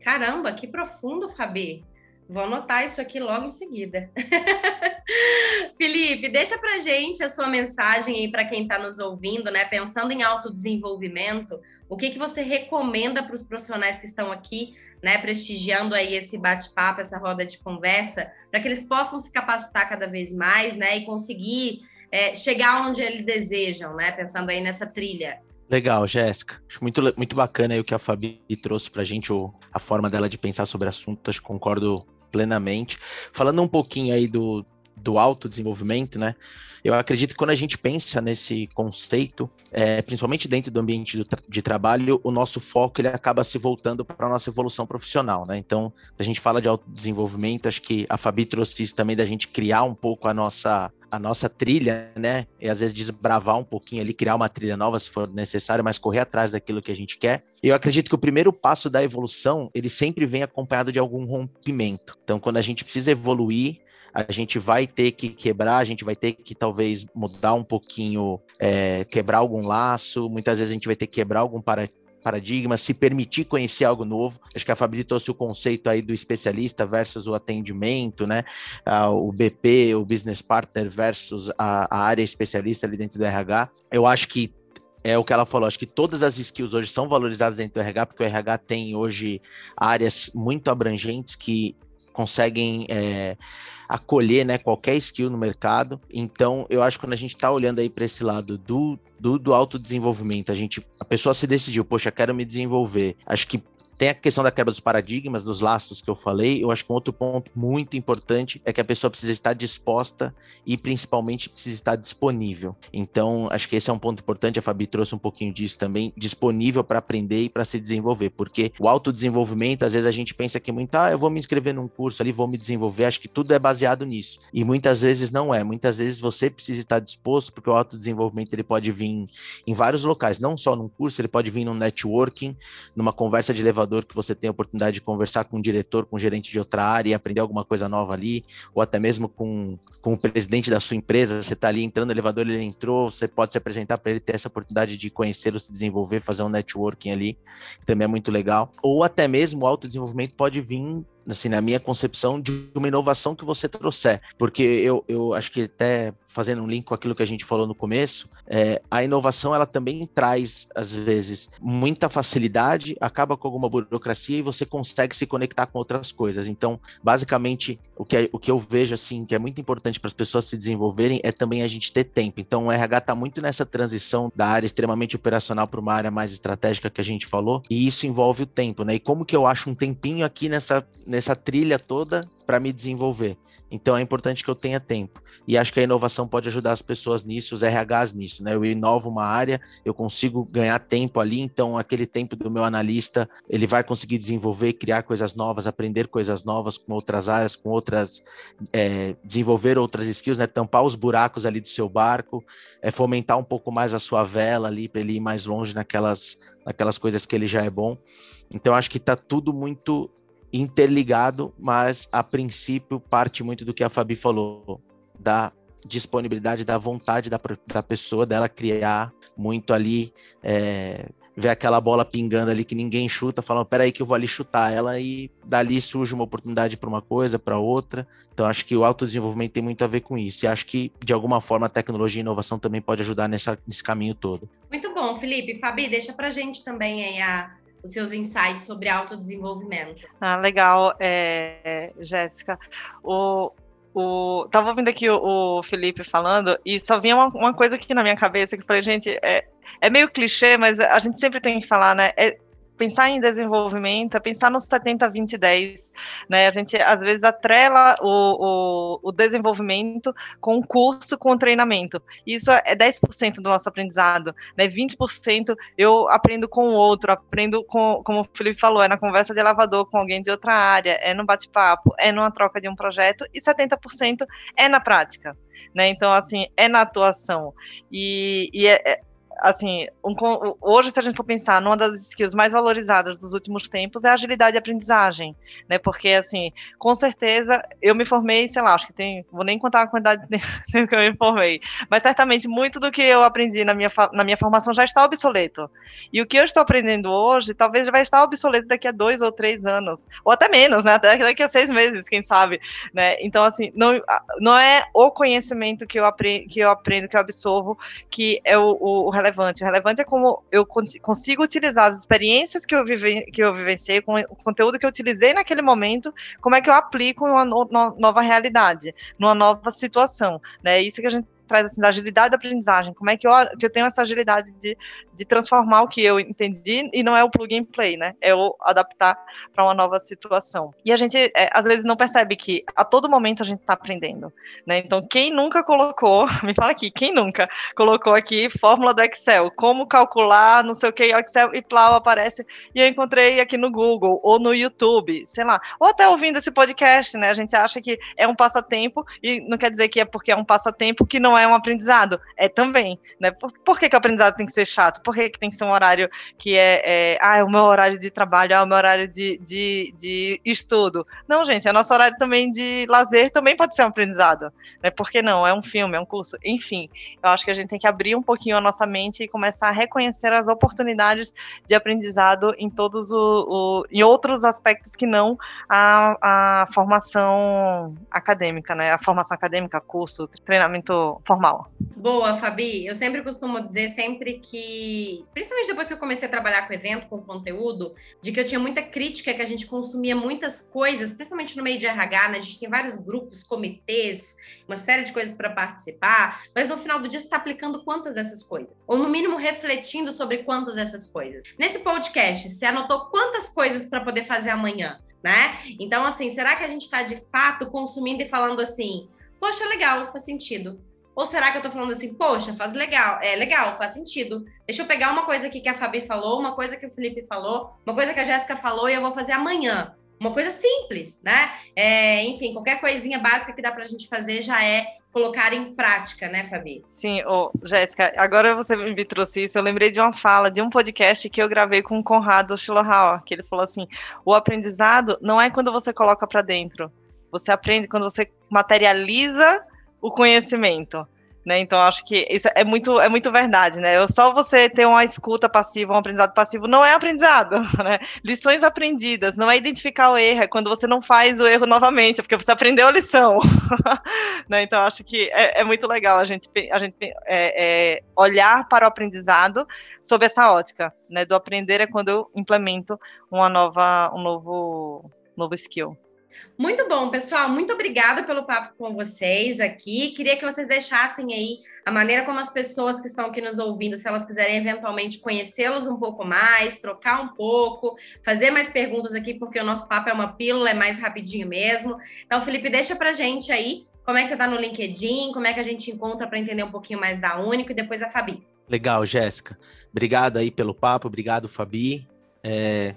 Caramba, que profundo, Fabi. Vou anotar isso aqui logo em seguida. [LAUGHS] Felipe, deixa para gente a sua mensagem aí para quem está nos ouvindo, né? Pensando em autodesenvolvimento, o que, que você recomenda para os profissionais que estão aqui, né? Prestigiando aí esse bate-papo, essa roda de conversa, para que eles possam se capacitar cada vez mais, né? E conseguir é, chegar onde eles desejam, né? Pensando aí nessa trilha.
Legal, Jéssica. Acho muito, muito bacana aí o que a Fabi trouxe para a gente, a forma dela de pensar sobre assuntos. Concordo plenamente. Falando um pouquinho aí do, do autodesenvolvimento, né? Eu acredito que quando a gente pensa nesse conceito, é, principalmente dentro do ambiente do de trabalho, o nosso foco ele acaba se voltando para a nossa evolução profissional, né? Então, a gente fala de autodesenvolvimento, acho que a Fabi trouxe isso também da gente criar um pouco a nossa a nossa trilha, né? E às vezes desbravar um pouquinho ali, criar uma trilha nova se for necessário, mas correr atrás daquilo que a gente quer. Eu acredito que o primeiro passo da evolução, ele sempre vem acompanhado de algum rompimento. Então, quando a gente precisa evoluir, a gente vai ter que quebrar, a gente vai ter que talvez mudar um pouquinho, é, quebrar algum laço, muitas vezes a gente vai ter que quebrar algum para, paradigma, se permitir conhecer algo novo. Acho que a Fabri trouxe o conceito aí do especialista versus o atendimento, né? Ah, o BP, o business partner versus a, a área especialista ali dentro do RH. Eu acho que é o que ela falou, acho que todas as skills hoje são valorizadas dentro do RH, porque o RH tem hoje áreas muito abrangentes que conseguem é, acolher né, qualquer skill no mercado. Então, eu acho que quando a gente está olhando aí para esse lado do, do, do autodesenvolvimento, a gente, a pessoa se decidiu, poxa, quero me desenvolver. Acho que tem a questão da quebra dos paradigmas, dos laços que eu falei. Eu acho que um outro ponto muito importante é que a pessoa precisa estar disposta e principalmente precisa estar disponível. Então, acho que esse é um ponto importante. A Fabi trouxe um pouquinho disso também, disponível para aprender e para se desenvolver, porque o autodesenvolvimento, às vezes a gente pensa que muito, ah, eu vou me inscrever num curso ali, vou me desenvolver. Acho que tudo é baseado nisso. E muitas vezes não é. Muitas vezes você precisa estar disposto, porque o autodesenvolvimento ele pode vir em vários locais, não só num curso, ele pode vir num networking, numa conversa de elevador que você tem a oportunidade de conversar com um diretor, com um gerente de outra área e aprender alguma coisa nova ali, ou até mesmo com, com o presidente da sua empresa, você está ali entrando no elevador, ele entrou, você pode se apresentar para ele ter essa oportunidade de conhecê-lo, se desenvolver, fazer um networking ali, que também é muito legal. Ou até mesmo o autodesenvolvimento pode vir assim, na minha concepção, de uma inovação que você trouxer. Porque eu, eu acho que até fazendo um link com aquilo que a gente falou no começo, é, a inovação ela também traz, às vezes, muita facilidade, acaba com alguma burocracia e você consegue se conectar com outras coisas. Então, basicamente, o que, é, o que eu vejo, assim, que é muito importante para as pessoas se desenvolverem é também a gente ter tempo. Então, o RH está muito nessa transição da área extremamente operacional para uma área mais estratégica que a gente falou, e isso envolve o tempo, né? E como que eu acho um tempinho aqui nessa, nessa trilha toda para me desenvolver? Então é importante que eu tenha tempo. E acho que a inovação pode ajudar as pessoas nisso, os RHs nisso, né? Eu inovo uma área, eu consigo ganhar tempo ali, então aquele tempo do meu analista, ele vai conseguir desenvolver, criar coisas novas, aprender coisas novas com outras áreas, com outras, é, desenvolver outras skills, né? Tampar os buracos ali do seu barco, é, fomentar um pouco mais a sua vela ali para ele ir mais longe naquelas, naquelas coisas que ele já é bom. Então acho que está tudo muito interligado, mas a princípio parte muito do que a Fabi falou, da disponibilidade, da vontade da, da pessoa, dela criar muito ali, é, ver aquela bola pingando ali que ninguém chuta, falando, peraí que eu vou ali chutar ela e dali surge uma oportunidade para uma coisa, para outra. Então acho que o autodesenvolvimento tem muito a ver com isso. E acho que de alguma forma a tecnologia e a inovação também pode ajudar nessa, nesse caminho todo.
Muito bom, Felipe. Fabi, deixa pra gente também aí a os seus insights sobre autodesenvolvimento.
Ah, legal, é, Jéssica. O, o, tava ouvindo aqui o, o, Felipe falando e só vinha uma, uma, coisa aqui na minha cabeça que eu falei, gente, é, é meio clichê, mas a gente sempre tem que falar, né? É, pensar em desenvolvimento é pensar no 70, 20, 10. Né? A gente, às vezes, atrela o, o, o desenvolvimento com o curso, com o treinamento. Isso é 10% do nosso aprendizado. Né? 20% eu aprendo com o outro, aprendo com, como o Felipe falou, é na conversa de elevador com alguém de outra área, é no bate-papo, é numa troca de um projeto, e 70% é na prática. Né? Então, assim, é na atuação. E, e é, é assim, um, hoje, se a gente for pensar numa das skills mais valorizadas dos últimos tempos, é a agilidade de aprendizagem, né? Porque, assim, com certeza, eu me formei, sei lá, acho que tem, vou nem contar a quantidade de tempo [LAUGHS] que eu me formei, mas certamente muito do que eu aprendi na minha, na minha formação já está obsoleto. E o que eu estou aprendendo hoje, talvez vai estar obsoleto daqui a dois ou três anos, ou até menos, né? Até daqui a seis meses, quem sabe, né? Então, assim, não, não é o conhecimento que eu que eu aprendo, que eu absorvo, que é o, o relevante relevante. Relevante é como eu consigo utilizar as experiências que eu, vive, que eu vivenciei, com o conteúdo que eu utilizei naquele momento, como é que eu aplico em uma no, nova realidade, numa nova situação. Né? Isso que a gente traz assim, da agilidade da aprendizagem, como é que eu, que eu tenho essa agilidade de, de transformar o que eu entendi e não é o plug and play, né? É o adaptar para uma nova situação. E a gente é, às vezes não percebe que a todo momento a gente está aprendendo, né? Então quem nunca colocou, [LAUGHS] me fala aqui, quem nunca colocou aqui fórmula do Excel, como calcular, não sei o que, Excel e Plau aparece e eu encontrei aqui no Google ou no YouTube, sei lá, ou até ouvindo esse podcast, né? A gente acha que é um passatempo e não quer dizer que é porque é um passatempo que não é é um aprendizado. É também, né? Por, por que, que o aprendizado tem que ser chato? Por que, que tem que ser um horário que é, é ah, é o meu horário de trabalho, é o meu horário de, de, de estudo? Não, gente, é nosso horário também de lazer, também pode ser um aprendizado. Né? Por que não? É um filme, é um curso. Enfim, eu acho que a gente tem que abrir um pouquinho a nossa mente e começar a reconhecer as oportunidades de aprendizado em todos o, o em outros aspectos que não a, a formação acadêmica, né? A formação acadêmica, curso, treinamento formal.
Boa, Fabi. Eu sempre costumo dizer, sempre que, principalmente depois que eu comecei a trabalhar com evento, com conteúdo, de que eu tinha muita crítica, que a gente consumia muitas coisas, principalmente no meio de RH, né? A gente tem vários grupos, comitês, uma série de coisas para participar, mas no final do dia você está aplicando quantas dessas coisas? Ou no mínimo refletindo sobre quantas dessas coisas. Nesse podcast, você anotou quantas coisas para poder fazer amanhã? né? Então, assim, será que a gente está de fato consumindo e falando assim, poxa, legal, faz sentido. Ou será que eu tô falando assim, poxa, faz legal, é legal, faz sentido. Deixa eu pegar uma coisa aqui que a Fabi falou, uma coisa que o Felipe falou, uma coisa que a Jéssica falou e eu vou fazer amanhã. Uma coisa simples, né? É, enfim, qualquer coisinha básica que dá pra gente fazer já é colocar em prática, né, Fabi?
Sim, oh, Jéssica, agora você me trouxe isso, eu lembrei de uma fala, de um podcast que eu gravei com o Conrado Schlohauer, que ele falou assim, o aprendizado não é quando você coloca para dentro, você aprende quando você materializa o conhecimento. Né? Então, acho que isso é muito, é muito verdade, né? Só você ter uma escuta passiva, um aprendizado passivo, não é aprendizado, [LAUGHS] né? Lições aprendidas, não é identificar o erro, é quando você não faz o erro novamente, é porque você aprendeu a lição, [LAUGHS] né? Então, acho que é, é, muito legal a gente, a gente é, é, olhar para o aprendizado sob essa ótica, né? Do aprender é quando eu implemento uma nova, um novo, novo skill.
Muito bom, pessoal. Muito obrigada pelo papo com vocês aqui. Queria que vocês deixassem aí a maneira como as pessoas que estão aqui nos ouvindo, se elas quiserem eventualmente conhecê-los um pouco mais, trocar um pouco, fazer mais perguntas aqui, porque o nosso papo é uma pílula, é mais rapidinho mesmo. Então, Felipe, deixa pra gente aí como é que você está no LinkedIn, como é que a gente encontra para entender um pouquinho mais da Único e depois a Fabi.
Legal, Jéssica. Obrigado aí pelo papo, obrigado, Fabi. É,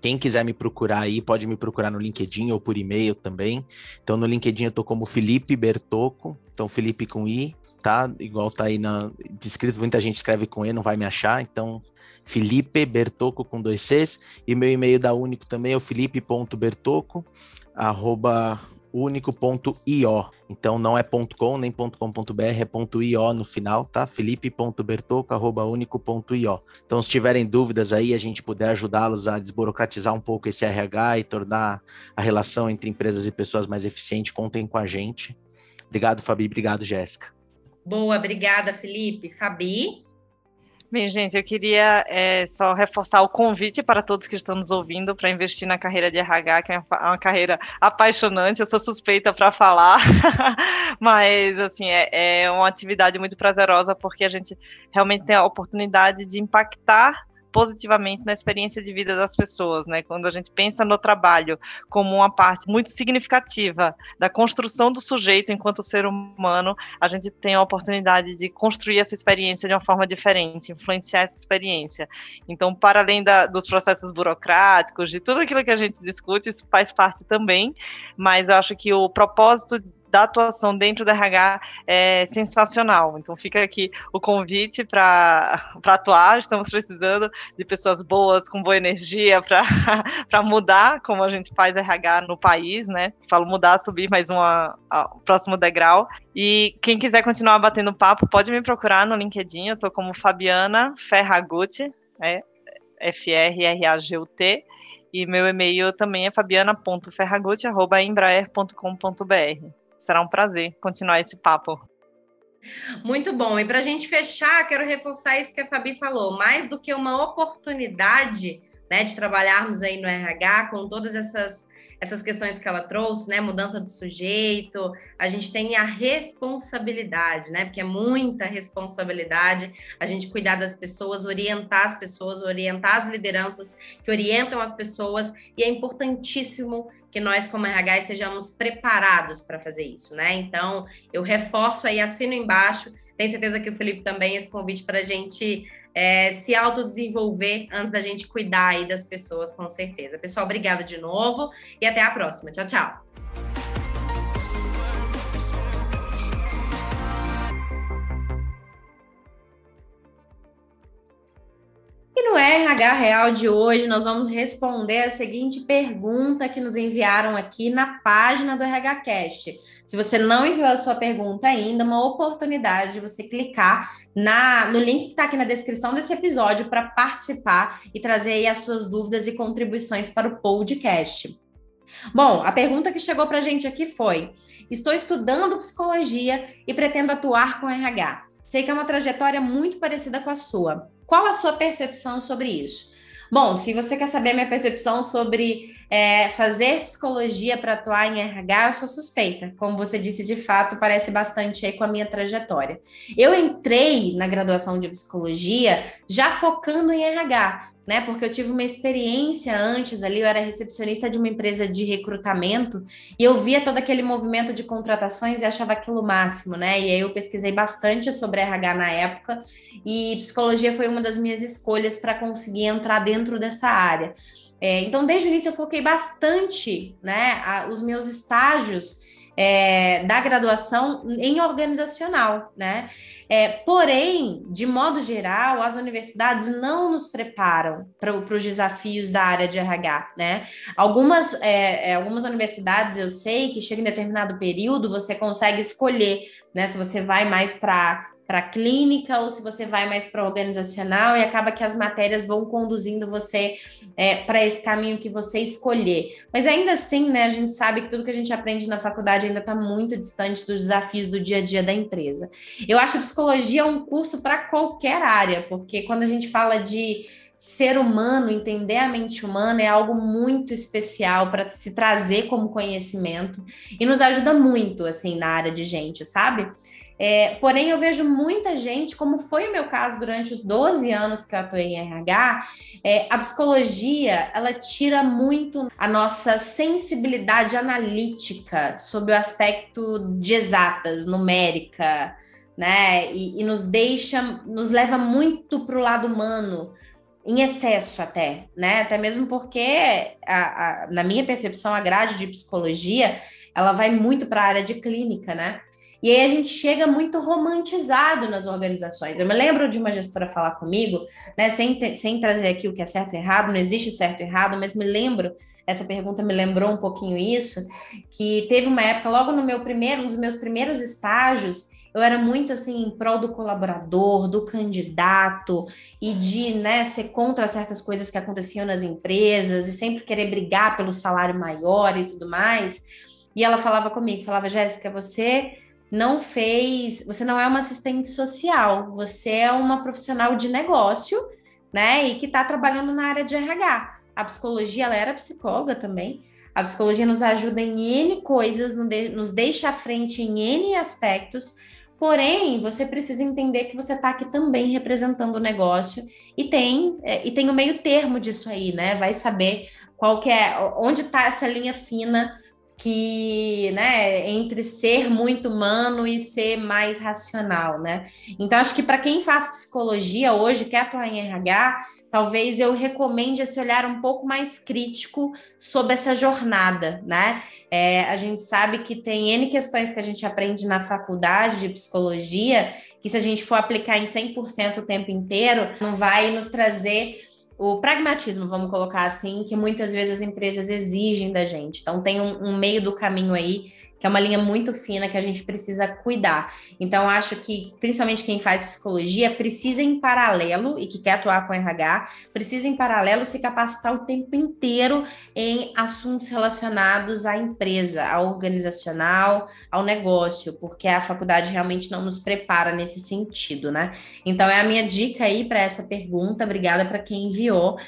quem quiser me procurar aí, pode me procurar no LinkedIn ou por e-mail também. Então, no LinkedIn eu tô como Felipe Bertoco, então Felipe com I, tá? Igual tá aí na descrito, muita gente escreve com E, não vai me achar, então Felipe Bertoco com dois Cs, e meu e-mail da Único também é o felipe.bertoco, arroba único.io. Então não é .com nem .com.br, é .io no final, tá? felipe.bertoco@único.io. Então se tiverem dúvidas aí, a gente puder ajudá-los a desburocratizar um pouco esse RH e tornar a relação entre empresas e pessoas mais eficiente, contem com a gente. Obrigado, Fabi, obrigado, Jéssica.
Boa, obrigada, Felipe. Fabi?
Bem, gente, eu queria é, só reforçar o convite para todos que estão nos ouvindo para investir na carreira de RH, que é uma carreira apaixonante. Eu sou suspeita para falar, [LAUGHS] mas assim é, é uma atividade muito prazerosa porque a gente realmente tem a oportunidade de impactar positivamente na experiência de vida das pessoas, né? Quando a gente pensa no trabalho como uma parte muito significativa da construção do sujeito enquanto ser humano, a gente tem a oportunidade de construir essa experiência de uma forma diferente, influenciar essa experiência. Então, para além da, dos processos burocráticos, de tudo aquilo que a gente discute, isso faz parte também, mas eu acho que o propósito da atuação dentro da RH é sensacional. Então fica aqui o convite para atuar. Estamos precisando de pessoas boas, com boa energia para [LAUGHS] mudar como a gente faz RH no país, né? Falo mudar, subir mais um próximo degrau. E quem quiser continuar batendo papo, pode me procurar no LinkedIn. Eu estou como Fabiana Ferragutti, é F-R-R-A-G-U-T. E meu e-mail também é fabiana.ferragutti.embraer.com.br será um prazer continuar esse papo.
Muito bom. E para a gente fechar, quero reforçar isso que a Fabi falou. Mais do que uma oportunidade né, de trabalharmos aí no RH com todas essas essas questões que ela trouxe, né? Mudança do sujeito, a gente tem a responsabilidade, né? Porque é muita responsabilidade a gente cuidar das pessoas, orientar as pessoas, orientar as lideranças que orientam as pessoas, e é importantíssimo que nós, como RH, estejamos preparados para fazer isso, né? Então, eu reforço aí, assino embaixo. Tenho certeza que o Felipe também, esse convite para a gente é, se autodesenvolver antes da gente cuidar aí das pessoas, com certeza. Pessoal, obrigada de novo e até a próxima. Tchau, tchau. RH Real de hoje, nós vamos responder a seguinte pergunta que nos enviaram aqui na página do RH Cast. Se você não enviou a sua pergunta ainda, uma oportunidade de você clicar na, no link que está aqui na descrição desse episódio para participar e trazer aí as suas dúvidas e contribuições para o podcast. Bom, a pergunta que chegou para a gente aqui foi: Estou estudando psicologia e pretendo atuar com RH. Sei que é uma trajetória muito parecida com a sua. Qual a sua percepção sobre isso? Bom, se você quer saber a minha percepção sobre é, fazer psicologia para atuar em RH, eu sou suspeita. Como você disse, de fato, parece bastante aí com a minha trajetória. Eu entrei na graduação de psicologia já focando em RH, né? Porque eu tive uma experiência antes ali, eu era recepcionista de uma empresa de recrutamento e eu via todo aquele movimento de contratações e achava aquilo máximo, né? E aí eu pesquisei bastante sobre RH na época e psicologia foi uma das minhas escolhas para conseguir entrar dentro dessa área. É, então, desde o início eu foquei bastante, né, a, os meus estágios é, da graduação em organizacional, né? É, porém, de modo geral, as universidades não nos preparam para os desafios da área de RH, né? Algumas, é, é, algumas universidades eu sei que chega em determinado período você consegue escolher, né? Se você vai mais para para clínica ou se você vai mais para organizacional e acaba que as matérias vão conduzindo você é, para esse caminho que você escolher. Mas ainda assim, né, a gente sabe que tudo que a gente aprende na faculdade ainda está muito distante dos desafios do dia a dia da empresa. Eu acho que psicologia um curso para qualquer área, porque quando a gente fala de ser humano, entender a mente humana é algo muito especial para se trazer como conhecimento e nos ajuda muito assim na área de gente, sabe? É, porém, eu vejo muita gente, como foi o meu caso durante os 12 anos que eu atuei em RH, é, a psicologia ela tira muito a nossa sensibilidade analítica sobre o aspecto de exatas, numérica, né? E, e nos deixa, nos leva muito para o lado humano, em excesso até, né? Até mesmo porque, a, a, na minha percepção, a grade de psicologia ela vai muito para a área de clínica, né? E aí a gente chega muito romantizado nas organizações. Eu me lembro de uma gestora falar comigo, né, sem, sem trazer aqui o que é certo e errado, não existe certo e errado, mas me lembro, essa pergunta me lembrou um pouquinho isso, que teve uma época, logo no meu primeiro, dos meus primeiros estágios, eu era muito assim em prol do colaborador, do candidato e de né, ser contra certas coisas que aconteciam nas empresas e sempre querer brigar pelo salário maior e tudo mais. E ela falava comigo, falava, Jéssica, você não fez, você não é uma assistente social, você é uma profissional de negócio, né? E que está trabalhando na área de RH. A psicologia, ela era psicóloga também. A psicologia nos ajuda em N coisas, nos deixa à frente em N aspectos, porém, você precisa entender que você está aqui também representando o negócio e tem, é, e tem o meio termo disso aí, né? Vai saber qual que é, onde está essa linha fina que, né, entre ser muito humano e ser mais racional, né? Então, acho que para quem faz psicologia hoje, quer atuar em RH, talvez eu recomende esse olhar um pouco mais crítico sobre essa jornada, né? É, a gente sabe que tem N questões que a gente aprende na faculdade de psicologia, que se a gente for aplicar em 100% o tempo inteiro, não vai nos trazer o pragmatismo, vamos colocar assim, que muitas vezes as empresas exigem da gente. Então, tem um, um meio do caminho aí que é uma linha muito fina que a gente precisa cuidar. Então, acho que, principalmente quem faz psicologia, precisa em paralelo, e que quer atuar com RH, precisa em paralelo se capacitar o tempo inteiro em assuntos relacionados à empresa, ao organizacional, ao negócio, porque a faculdade realmente não nos prepara nesse sentido, né? Então, é a minha dica aí para essa pergunta. Obrigada para quem enviou.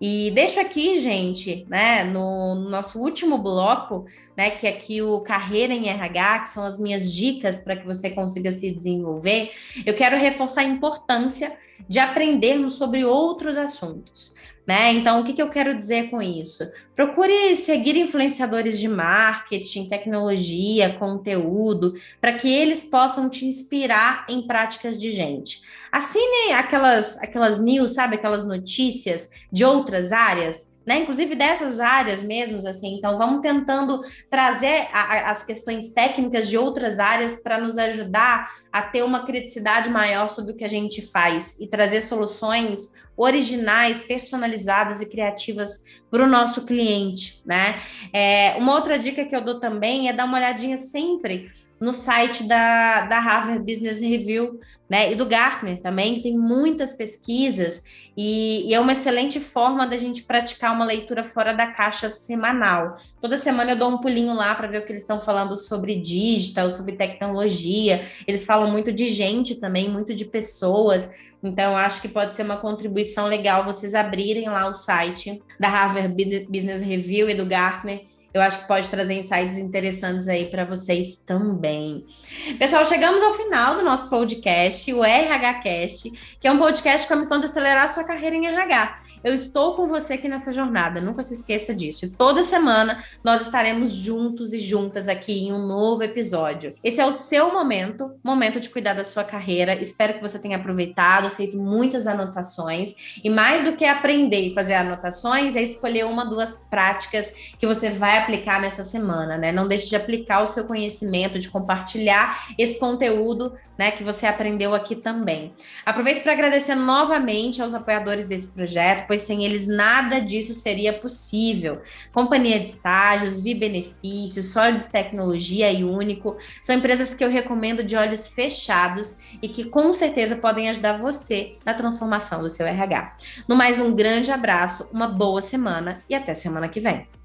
E deixo aqui, gente, né, no, no, nosso último bloco, né, que é aqui o Carreira em RH, que são as minhas dicas para que você consiga se desenvolver, eu quero reforçar a importância de aprendermos sobre outros assuntos. Né? Então, o que, que eu quero dizer com isso? Procure seguir influenciadores de marketing, tecnologia, conteúdo, para que eles possam te inspirar em práticas de gente. Assine aquelas, aquelas news, sabe? Aquelas notícias de outras áreas né? Inclusive dessas áreas mesmo, assim. Então, vamos tentando trazer a, a, as questões técnicas de outras áreas para nos ajudar a ter uma criticidade maior sobre o que a gente faz e trazer soluções originais, personalizadas e criativas para o nosso cliente, né? É, uma outra dica que eu dou também é dar uma olhadinha sempre no site da, da Harvard Business Review, né, e do Gartner também, que tem muitas pesquisas, e, e, é uma excelente forma da gente praticar uma leitura fora da caixa semanal. Toda semana eu dou um pulinho lá para ver o que eles estão falando sobre digital, sobre tecnologia, eles falam muito de gente também, muito de pessoas, então acho que pode ser uma contribuição legal vocês abrirem lá o site da Harvard Business Review e do Gartner, eu acho que pode trazer insights interessantes aí para vocês também. Pessoal, chegamos ao final do nosso podcast, o RH Cast, que é um podcast com a missão de acelerar a sua carreira em RH. Eu estou com você aqui nessa jornada, nunca se esqueça disso. E toda semana nós estaremos juntos e juntas aqui em um novo episódio. Esse é o seu momento, momento de cuidar da sua carreira. Espero que você tenha aproveitado, feito muitas anotações. E mais do que aprender e fazer anotações, é escolher uma, duas práticas que você vai aplicar nessa semana, né? Não deixe de aplicar o seu conhecimento, de compartilhar esse conteúdo, né, que você aprendeu aqui também. Aproveito para agradecer novamente aos apoiadores desse projeto pois sem eles nada disso seria possível. Companhia de estágios, Vi Benefícios, Solids Tecnologia e Único são empresas que eu recomendo de olhos fechados e que com certeza podem ajudar você na transformação do seu RH. No mais, um grande abraço, uma boa semana e até semana que vem.